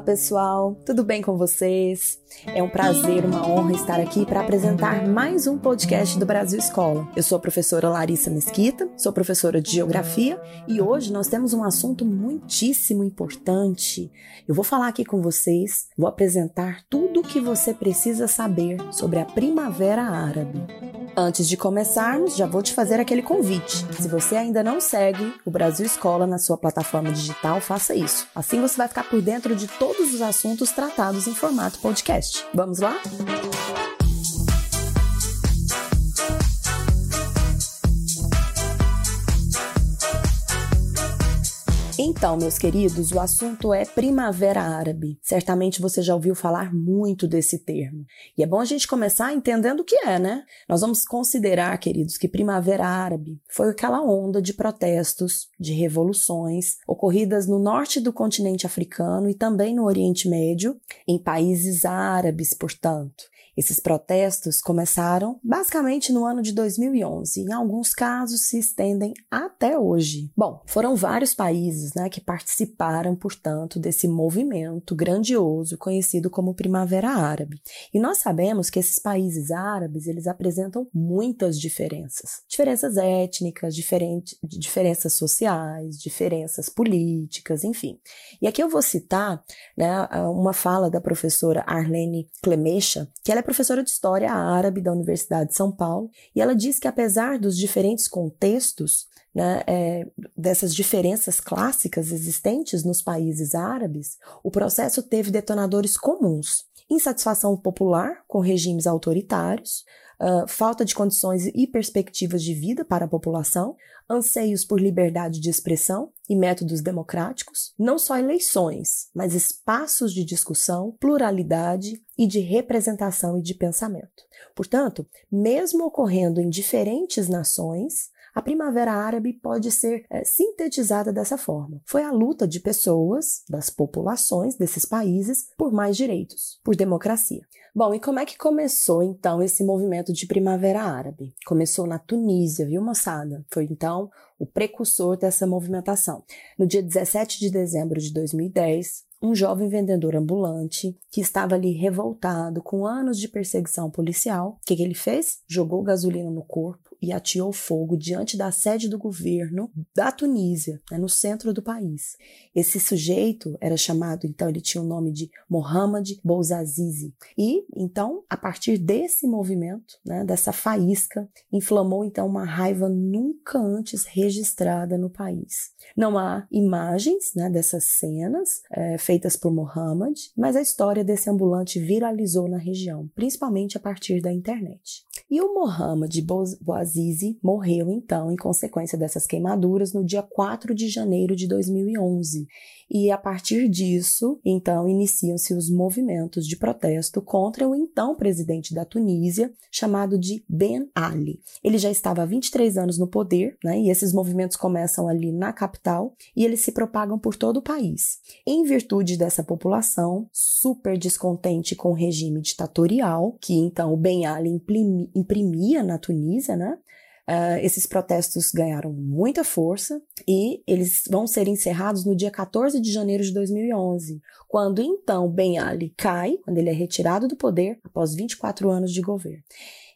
Olá, pessoal, tudo bem com vocês? É um prazer, uma honra estar aqui para apresentar mais um podcast do Brasil Escola. Eu sou a professora Larissa Mesquita, sou professora de Geografia e hoje nós temos um assunto muitíssimo importante. Eu vou falar aqui com vocês, vou apresentar tudo o que você precisa saber sobre a Primavera Árabe. Antes de começarmos, já vou te fazer aquele convite. Se você ainda não segue o Brasil Escola na sua plataforma digital, faça isso. Assim você vai ficar por dentro de todos os assuntos tratados em formato podcast. Vamos lá? Então, meus queridos, o assunto é Primavera Árabe. Certamente você já ouviu falar muito desse termo. E é bom a gente começar entendendo o que é, né? Nós vamos considerar, queridos, que Primavera Árabe foi aquela onda de protestos, de revoluções ocorridas no norte do continente africano e também no Oriente Médio, em países árabes, portanto. Esses protestos começaram basicamente no ano de 2011 e em alguns casos se estendem até hoje. Bom, foram vários países né, que participaram, portanto, desse movimento grandioso conhecido como Primavera Árabe. E nós sabemos que esses países árabes eles apresentam muitas diferenças, diferenças étnicas, diferente, diferenças sociais, diferenças políticas, enfim. E aqui eu vou citar né, uma fala da professora Arlene Clemecha, que ela é professora de História Árabe da Universidade de São Paulo e ela diz que, apesar dos diferentes contextos, né, é, dessas diferenças clássicas existentes nos países árabes, o processo teve detonadores comuns. Insatisfação popular com regimes autoritários, uh, falta de condições e perspectivas de vida para a população, anseios por liberdade de expressão e métodos democráticos, não só eleições, mas espaços de discussão, pluralidade e de representação e de pensamento. Portanto, mesmo ocorrendo em diferentes nações, a Primavera Árabe pode ser é, sintetizada dessa forma. Foi a luta de pessoas, das populações desses países, por mais direitos, por democracia. Bom, e como é que começou então esse movimento de Primavera Árabe? Começou na Tunísia, viu, moçada? Foi então o precursor dessa movimentação. No dia 17 de dezembro de 2010, um jovem vendedor ambulante que estava ali revoltado com anos de perseguição policial, o que, que ele fez? Jogou gasolina no corpo e ateou fogo diante da sede do governo da Tunísia, né, no centro do país. Esse sujeito era chamado, então, ele tinha o nome de Mohamed Bouzazizi. E, então, a partir desse movimento, né, dessa faísca, inflamou, então, uma raiva nunca antes registrada no país. Não há imagens né, dessas cenas é, feitas por Mohamed, mas a história desse ambulante viralizou na região, principalmente a partir da internet. E o Mohamed Bouazizi morreu então em consequência dessas queimaduras no dia 4 de janeiro de 2011. E a partir disso, então, iniciam-se os movimentos de protesto contra o então presidente da Tunísia, chamado de Ben Ali. Ele já estava há 23 anos no poder, né? E esses movimentos começam ali na capital e eles se propagam por todo o país. Em virtude dessa população super descontente com o regime ditatorial, que então o Ben Ali imprimia na Tunísia, né? Uh, esses protestos ganharam muita força e eles vão ser encerrados no dia 14 de janeiro de 2011, quando então Ben Ali cai, quando ele é retirado do poder após 24 anos de governo.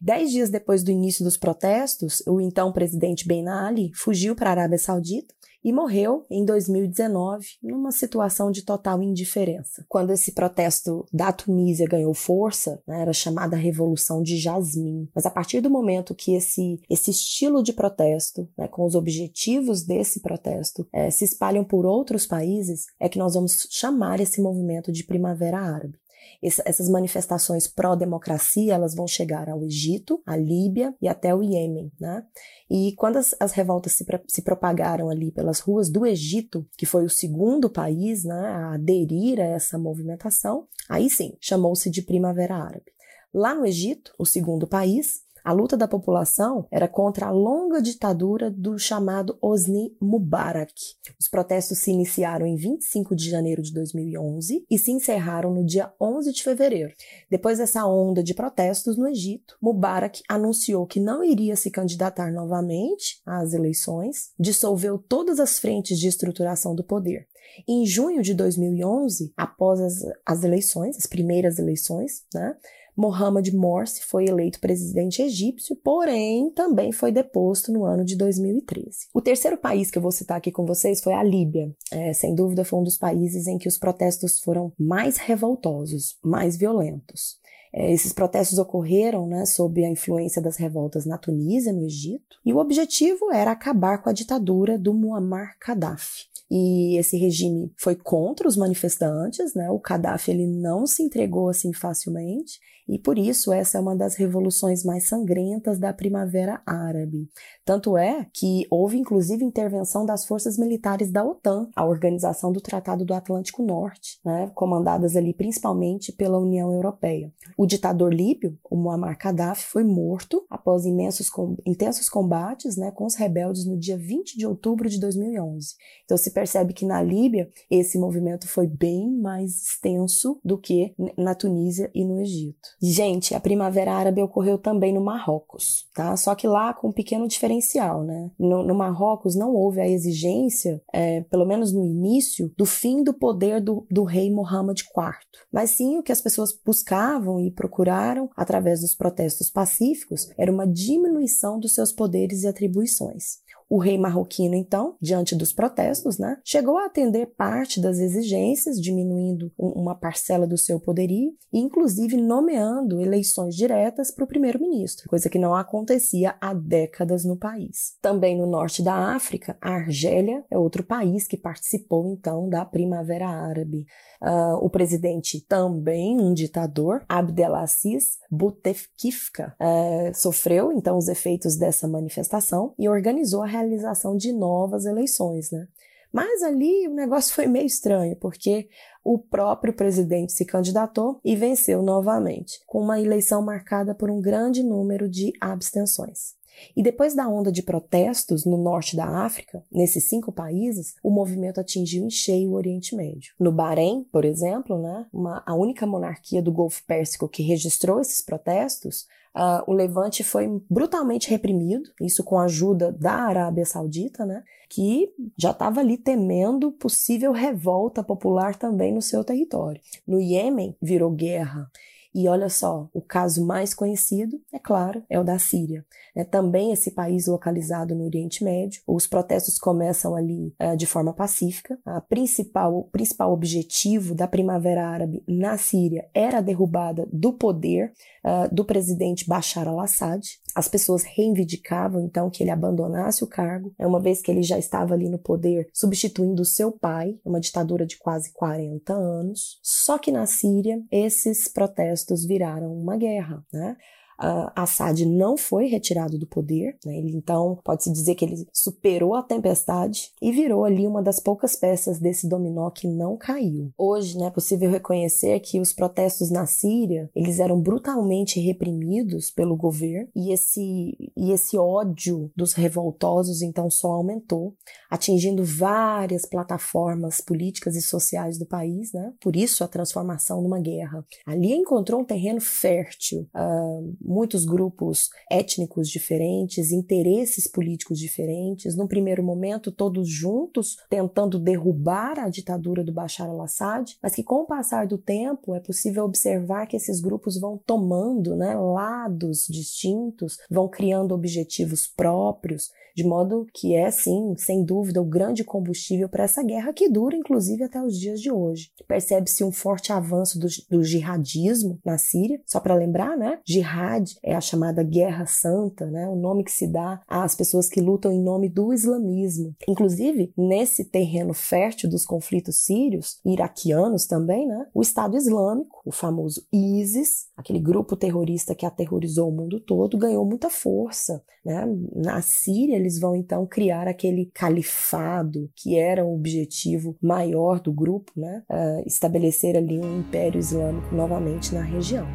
Dez dias depois do início dos protestos, o então presidente Ben Ali fugiu para a Arábia Saudita e morreu em 2019 numa situação de total indiferença. Quando esse protesto da Tunísia ganhou força, né, era chamada Revolução de Jasmim. Mas a partir do momento que esse, esse estilo de protesto, né, com os objetivos desse protesto, é, se espalham por outros países, é que nós vamos chamar esse movimento de Primavera Árabe essas manifestações pró-democracia, elas vão chegar ao Egito, à Líbia e até o Iêmen, né? E quando as, as revoltas se, se, propagaram ali pelas ruas do Egito, que foi o segundo país né, a aderir a essa movimentação, aí sim, chamou-se de Primavera Árabe. Lá no Egito, o segundo país, A luta da população era contra a longa ditadura do chamado Osni Mubarak. Os protestos se iniciaram em 25 de janeiro de 2011 e se encerraram no dia 11 de fevereiro. Depois dessa onda de protestos no Egito, Mubarak anunciou que não iria se candidatar novamente às eleições, dissolveu todas as frentes de estruturação do poder. Em junho de 2011, após as, as eleições, as primeiras eleições, né, Mohamed Morsi foi eleito presidente egípcio, porém também foi deposto no ano de 2013. O terceiro país que eu vou citar aqui com vocês foi a Líbia. É, sem dúvida, foi um dos países em que os protestos foram mais revoltosos, mais violentos. É, esses protestos ocorreram né, sob a influência das revoltas na Tunísia, no Egito, e o objetivo era acabar com a ditadura do Muammar Gaddafi e esse regime foi contra os manifestantes, né? O Gaddafi ele não se entregou assim facilmente e por isso essa é uma das revoluções mais sangrentas da Primavera Árabe. Tanto é que houve inclusive intervenção das forças militares da OTAN, a organização do Tratado do Atlântico Norte, né? comandadas ali principalmente pela União Europeia. O ditador líbio, o Muammar Gaddafi, foi morto após imensos, intensos combates né, com os rebeldes no dia 20 de outubro de 2011. Então se percebe que na Líbia esse movimento foi bem mais extenso do que na Tunísia e no Egito. Gente, a Primavera Árabe ocorreu também no Marrocos, tá? Só que lá com um pequeno diferencial, né? No, no Marrocos não houve a exigência, é, pelo menos no início, do fim do poder do, do rei Mohammed IV, mas sim o que as pessoas buscavam e procuraram através dos protestos pacíficos era uma diminuição dos seus poderes e atribuições. O rei marroquino, então, diante dos protestos, né, chegou a atender parte das exigências, diminuindo uma parcela do seu poderio e, inclusive, nomeando eleições diretas para o primeiro-ministro, coisa que não acontecia há décadas no país. Também no norte da África, a Argélia é outro país que participou, então, da Primavera Árabe. Uh, o presidente, também um ditador, Abdelaziz Bouteflika, uh, sofreu, então, os efeitos dessa manifestação e organizou a realização de novas eleições, né? Mas ali o negócio foi meio estranho, porque o próprio presidente se candidatou e venceu novamente, com uma eleição marcada por um grande número de abstenções. E depois da onda de protestos no norte da África, nesses cinco países, o movimento atingiu em cheio o Oriente Médio. No Bahrein, por exemplo, né, uma, a única monarquia do Golfo Pérsico que registrou esses protestos, Uh, o levante foi brutalmente reprimido, isso com a ajuda da Arábia Saudita, né, que já estava ali temendo possível revolta popular também no seu território. No Iêmen, virou guerra. E olha só, o caso mais conhecido, é claro, é o da Síria. É também esse país localizado no Oriente Médio. Os protestos começam ali uh, de forma pacífica. A principal, o principal objetivo da Primavera Árabe na Síria era a derrubada do poder uh, do presidente Bashar al-Assad. As pessoas reivindicavam então que ele abandonasse o cargo, uma vez que ele já estava ali no poder, substituindo o seu pai, uma ditadura de quase 40 anos. Só que na Síria, esses protestos viraram uma guerra, né? Uh, Assad não foi retirado do poder, né? ele então pode-se dizer que ele superou a tempestade e virou ali uma das poucas peças desse dominó que não caiu. Hoje né, é possível reconhecer que os protestos na Síria eles eram brutalmente reprimidos pelo governo e esse, e esse ódio dos revoltosos então só aumentou, atingindo várias plataformas políticas e sociais do país, né? por isso a transformação numa guerra. Ali encontrou um terreno fértil, uh, muitos grupos étnicos diferentes, interesses políticos diferentes, num primeiro momento todos juntos tentando derrubar a ditadura do Bashar al-Assad, mas que com o passar do tempo é possível observar que esses grupos vão tomando né, lados distintos, vão criando objetivos próprios, de modo que é, sim, sem dúvida, o grande combustível para essa guerra que dura, inclusive, até os dias de hoje. Percebe-se um forte avanço do, do jihadismo na Síria, só para lembrar, né? Jihad é a chamada Guerra Santa, né? O nome que se dá às pessoas que lutam em nome do islamismo. Inclusive, nesse terreno fértil dos conflitos sírios, iraquianos também, né? O Estado Islâmico, o famoso ISIS, aquele grupo terrorista que aterrorizou o mundo todo, ganhou muita força, né? Na Síria, eles vão então criar aquele califado que era o objetivo maior do grupo, né? Uh, estabelecer ali um império islâmico novamente na região.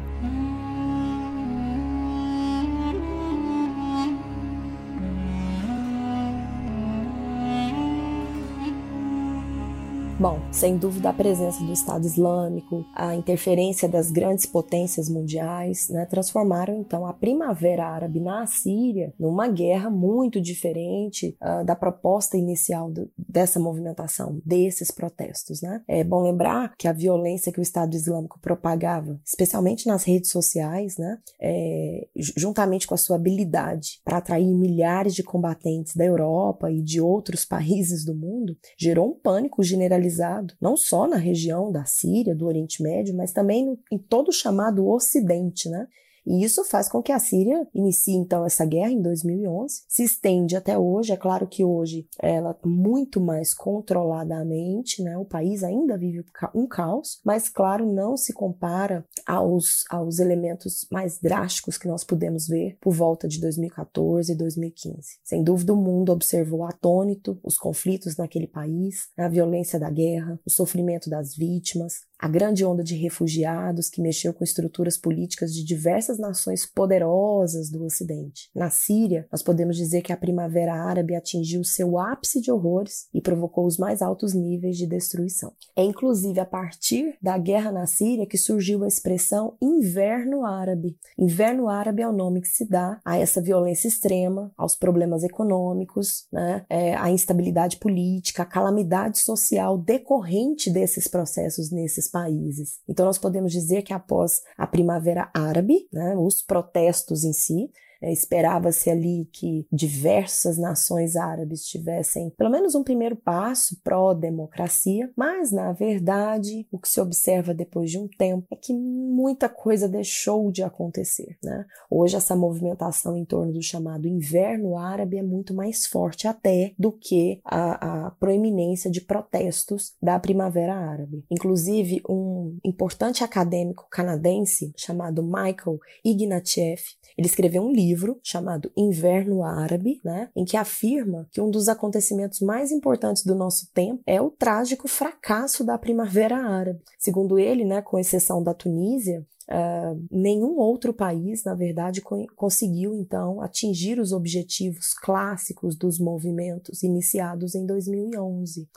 Bom, sem dúvida a presença do Estado Islâmico, a interferência das grandes potências mundiais, né, transformaram então a Primavera Árabe na Síria numa guerra muito diferente uh, da proposta inicial do, dessa movimentação, desses protestos. Né? É bom lembrar que a violência que o Estado Islâmico propagava, especialmente nas redes sociais, né, é, juntamente com a sua habilidade para atrair milhares de combatentes da Europa e de outros países do mundo, gerou um pânico generalizado generalizado, não só na região da Síria, do Oriente Médio, mas também no, em todo o chamado Ocidente, né? E isso faz com que a Síria inicie então essa guerra em 2011, se estende até hoje. É claro que hoje ela muito mais controladamente, né? O país ainda vive um caos, mas claro, não se compara aos, aos elementos mais drásticos que nós pudemos ver por volta de 2014 e 2015. Sem dúvida, o mundo observou atônito os conflitos naquele país, a violência da guerra, o sofrimento das vítimas, a grande onda de refugiados que mexeu com estruturas políticas de diversas nações poderosas do Ocidente. Na Síria, nós podemos dizer que a Primavera Árabe atingiu seu ápice de horrores e provocou os mais altos níveis de destruição. É inclusive a partir da guerra na Síria que surgiu a expressão Inverno Árabe. Inverno Árabe é o nome que se dá a essa violência extrema, aos problemas econômicos, né, é, a instabilidade política, a calamidade social decorrente desses processos nesses países. Então, nós podemos dizer que após a Primavera Árabe, né, os protestos em si, é, Esperava-se ali que diversas nações árabes tivessem pelo menos um primeiro passo pró-democracia, mas na verdade o que se observa depois de um tempo é que muita coisa deixou de acontecer. Né? Hoje essa movimentação em torno do chamado inverno árabe é muito mais forte até do que a, a proeminência de protestos da primavera árabe. Inclusive um importante acadêmico canadense chamado Michael Ignatieff ele escreveu um livro chamado Inverno Árabe, né, em que afirma que um dos acontecimentos mais importantes do nosso tempo é o trágico fracasso da Primavera Árabe. Segundo ele, né, com exceção da Tunísia, Uh, nenhum outro país, na verdade, co conseguiu então atingir os objetivos clássicos dos movimentos iniciados em 2011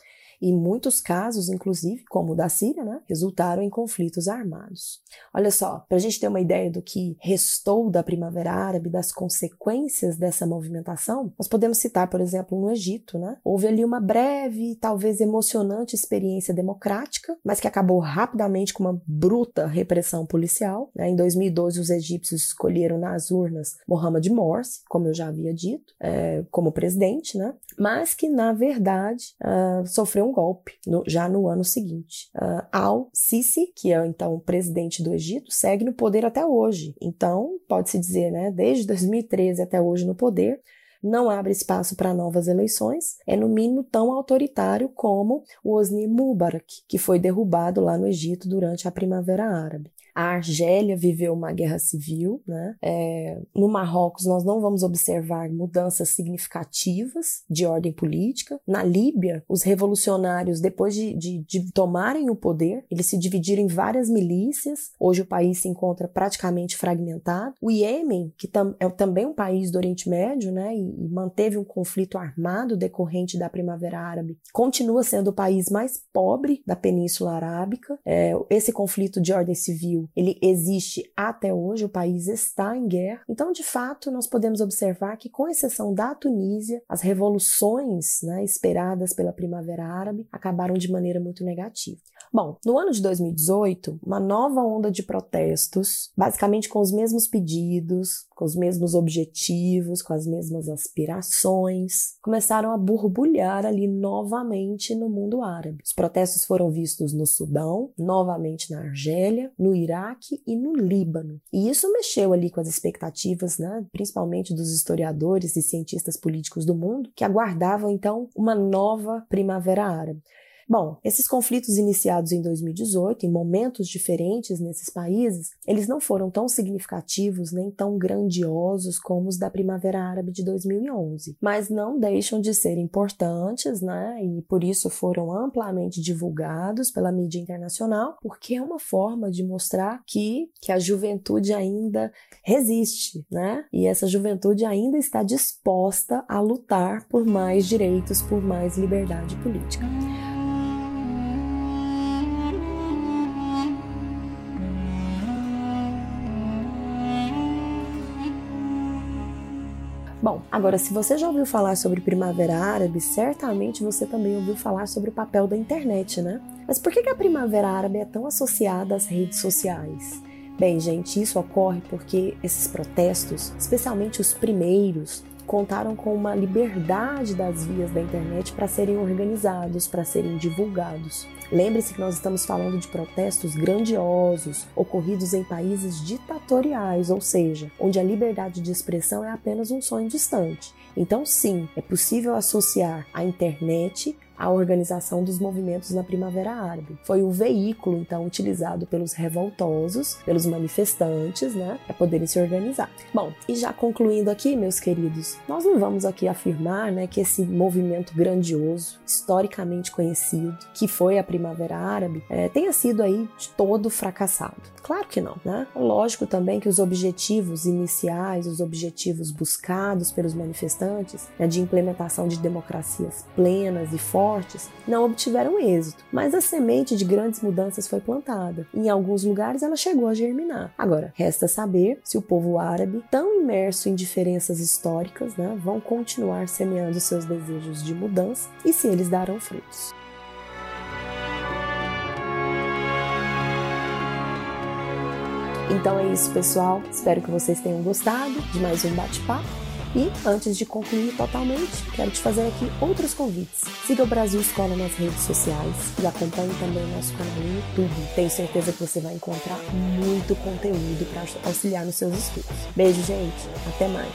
e muitos casos, inclusive, como o da Síria, né, resultaram em conflitos armados. Olha só, para a gente ter uma ideia do que restou da Primavera Árabe, das consequências dessa movimentação, nós podemos citar, por exemplo, no Egito, né? Houve ali uma breve, talvez emocionante experiência democrática, mas que acabou rapidamente com uma bruta repressão policial. Né? Em 2012, os egípcios escolheram nas urnas Mohamed Morsi, como eu já havia dito, é, como presidente, né? mas que, na verdade, uh, sofreu um golpe no, já no ano seguinte. Uh, Al-Sisi, que é então o presidente do Egito, segue no poder até hoje. Então, pode-se dizer, né, desde 2013 até hoje no poder, não abre espaço para novas eleições, é no mínimo tão autoritário como o Hosni Mubarak, que foi derrubado lá no Egito durante a Primavera Árabe. A Argélia viveu uma guerra civil, né? É, no Marrocos nós não vamos observar mudanças significativas de ordem política. Na Líbia, os revolucionários, depois de, de, de tomarem o poder, eles se dividiram em várias milícias. Hoje o país se encontra praticamente fragmentado. O Iêmen, que tam, é também um país do Oriente Médio, né? E, e manteve um conflito armado decorrente da Primavera Árabe, continua sendo o país mais pobre da Península Arábica. É, esse conflito de ordem civil ele existe até hoje, o país está em guerra. Então, de fato, nós podemos observar que, com exceção da Tunísia, as revoluções né, esperadas pela Primavera Árabe acabaram de maneira muito negativa. Bom, no ano de 2018, uma nova onda de protestos, basicamente com os mesmos pedidos, com os mesmos objetivos, com as mesmas aspirações, começaram a borbulhar ali novamente no mundo árabe. Os protestos foram vistos no Sudão, novamente na Argélia, no Iraque e no Líbano. E isso mexeu ali com as expectativas, né, principalmente dos historiadores e cientistas políticos do mundo, que aguardavam então uma nova primavera árabe. Bom, esses conflitos iniciados em 2018, em momentos diferentes nesses países, eles não foram tão significativos nem tão grandiosos como os da Primavera Árabe de 2011, mas não deixam de ser importantes, né? E por isso foram amplamente divulgados pela mídia internacional, porque é uma forma de mostrar que, que a juventude ainda resiste, né? E essa juventude ainda está disposta a lutar por mais direitos, por mais liberdade política. Agora se você já ouviu falar sobre Primavera Árabe, certamente você também ouviu falar sobre o papel da internet, né? Mas por que a Primavera Árabe é tão associada às redes sociais? Bem, gente, isso ocorre porque esses protestos, especialmente os primeiros, contaram com uma liberdade das vias da internet para serem organizados, para serem divulgados. Lembre-se que nós estamos falando de protestos grandiosos ocorridos em países ditatoriais, ou seja, onde a liberdade de expressão é apenas um sonho distante. Então, sim, é possível associar a internet à organização dos movimentos na Primavera Árabe. Foi o veículo, então, utilizado pelos revoltosos, pelos manifestantes, né, para poderem se organizar. Bom, e já concluindo aqui, meus queridos, nós não vamos aqui afirmar, né, que esse movimento grandioso, historicamente conhecido, que foi a Primavera Árabe, é, tenha sido aí de todo fracassado. Claro que não, né? Lógico também que os objetivos iniciais, os objetivos buscados pelos manifestantes, né, de implementação de democracias plenas e fortes, não obtiveram êxito, mas a semente de grandes mudanças foi plantada. Em alguns lugares ela chegou a germinar. Agora, resta saber se o povo árabe, tão imerso em diferenças históricas, né, vão continuar semeando seus desejos de mudança e se eles darão frutos. Então é isso, pessoal. Espero que vocês tenham gostado de mais um bate-papo. E antes de concluir totalmente, quero te fazer aqui outros convites. Siga o Brasil Escola nas redes sociais e acompanhe também o nosso canal no YouTube. Tenho certeza que você vai encontrar muito conteúdo para auxiliar nos seus estudos. Beijo, gente. Até mais.